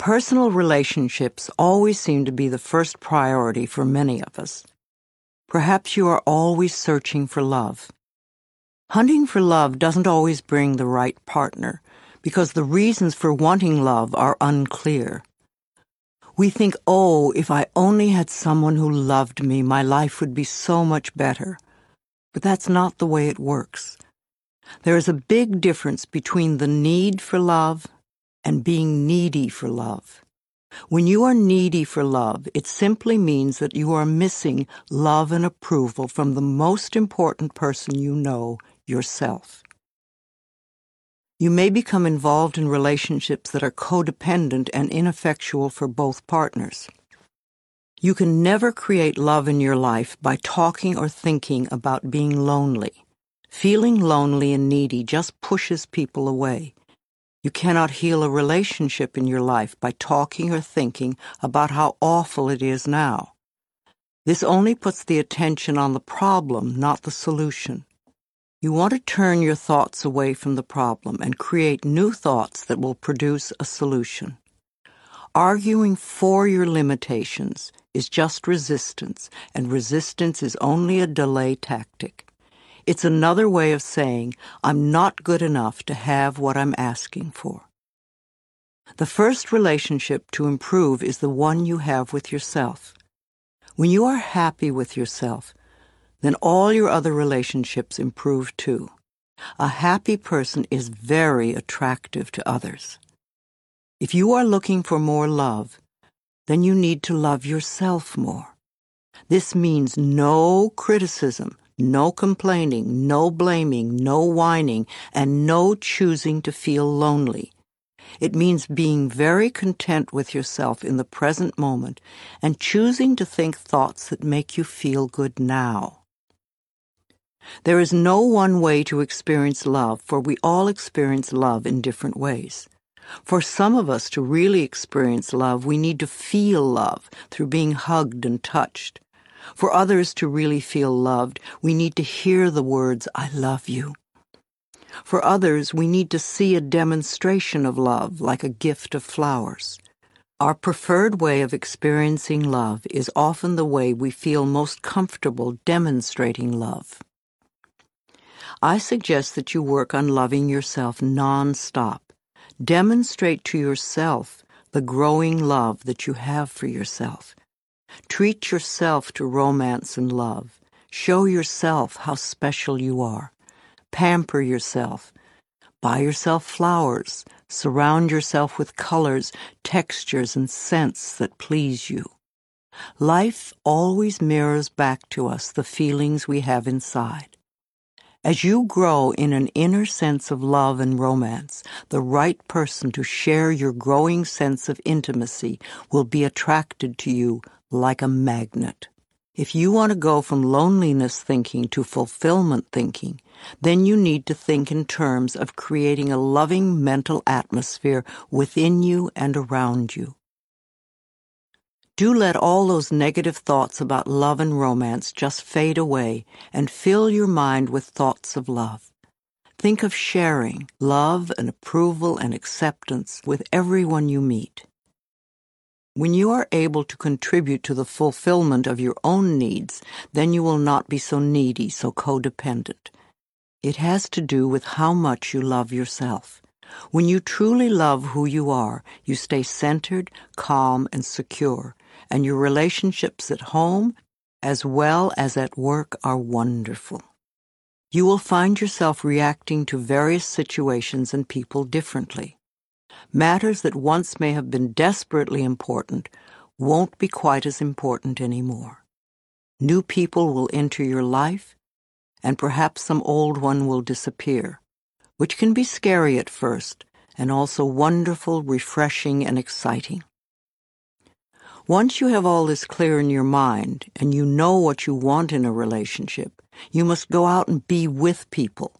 Personal relationships always seem to be the first priority for many of us. Perhaps you are always searching for love. Hunting for love doesn't always bring the right partner because the reasons for wanting love are unclear. We think, oh, if I only had someone who loved me, my life would be so much better. But that's not the way it works. There is a big difference between the need for love and being needy for love. When you are needy for love, it simply means that you are missing love and approval from the most important person you know, yourself. You may become involved in relationships that are codependent and ineffectual for both partners. You can never create love in your life by talking or thinking about being lonely. Feeling lonely and needy just pushes people away. You cannot heal a relationship in your life by talking or thinking about how awful it is now. This only puts the attention on the problem, not the solution. You want to turn your thoughts away from the problem and create new thoughts that will produce a solution. Arguing for your limitations is just resistance, and resistance is only a delay tactic. It's another way of saying, I'm not good enough to have what I'm asking for. The first relationship to improve is the one you have with yourself. When you are happy with yourself, then all your other relationships improve too. A happy person is very attractive to others. If you are looking for more love, then you need to love yourself more. This means no criticism, no complaining, no blaming, no whining, and no choosing to feel lonely. It means being very content with yourself in the present moment and choosing to think thoughts that make you feel good now. There is no one way to experience love, for we all experience love in different ways. For some of us to really experience love, we need to feel love through being hugged and touched. For others to really feel loved, we need to hear the words, I love you. For others, we need to see a demonstration of love, like a gift of flowers. Our preferred way of experiencing love is often the way we feel most comfortable demonstrating love. I suggest that you work on loving yourself non-stop. Demonstrate to yourself the growing love that you have for yourself. Treat yourself to romance and love. Show yourself how special you are. Pamper yourself. Buy yourself flowers. Surround yourself with colors, textures, and scents that please you. Life always mirrors back to us the feelings we have inside. As you grow in an inner sense of love and romance, the right person to share your growing sense of intimacy will be attracted to you like a magnet. If you want to go from loneliness thinking to fulfillment thinking, then you need to think in terms of creating a loving mental atmosphere within you and around you. Do let all those negative thoughts about love and romance just fade away and fill your mind with thoughts of love. Think of sharing love and approval and acceptance with everyone you meet. When you are able to contribute to the fulfillment of your own needs, then you will not be so needy, so codependent. It has to do with how much you love yourself. When you truly love who you are, you stay centered, calm, and secure, and your relationships at home as well as at work are wonderful. You will find yourself reacting to various situations and people differently matters that once may have been desperately important won't be quite as important anymore. New people will enter your life, and perhaps some old one will disappear, which can be scary at first and also wonderful, refreshing, and exciting. Once you have all this clear in your mind and you know what you want in a relationship, you must go out and be with people.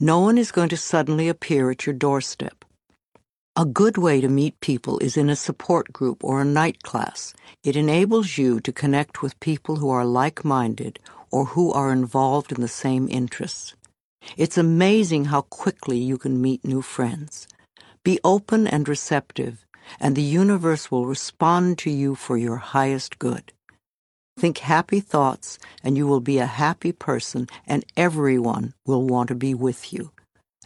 No one is going to suddenly appear at your doorstep. A good way to meet people is in a support group or a night class. It enables you to connect with people who are like minded or who are involved in the same interests. It's amazing how quickly you can meet new friends. Be open and receptive, and the universe will respond to you for your highest good. Think happy thoughts, and you will be a happy person, and everyone will want to be with you,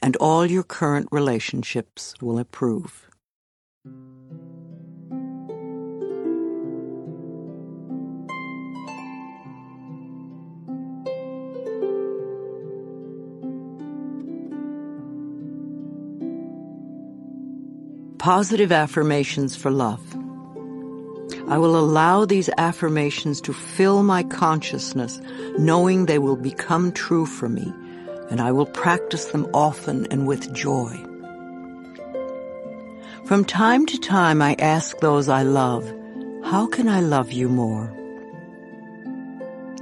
and all your current relationships will improve. Positive affirmations for love. I will allow these affirmations to fill my consciousness, knowing they will become true for me, and I will practice them often and with joy. From time to time, I ask those I love, how can I love you more?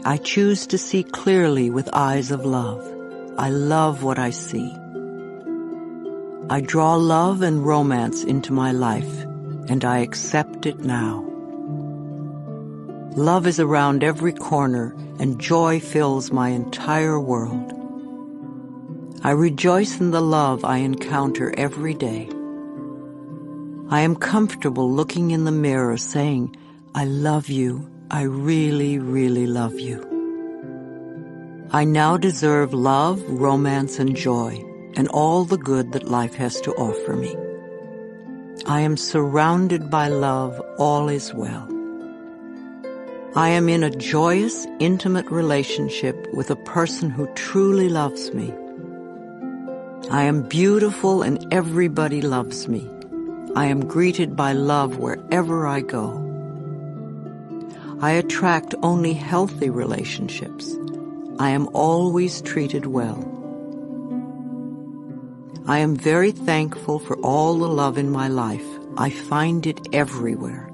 I choose to see clearly with eyes of love. I love what I see. I draw love and romance into my life, and I accept it now. Love is around every corner, and joy fills my entire world. I rejoice in the love I encounter every day. I am comfortable looking in the mirror saying, I love you, I really, really love you. I now deserve love, romance, and joy and all the good that life has to offer me. I am surrounded by love, all is well. I am in a joyous, intimate relationship with a person who truly loves me. I am beautiful and everybody loves me. I am greeted by love wherever I go. I attract only healthy relationships. I am always treated well. I am very thankful for all the love in my life. I find it everywhere.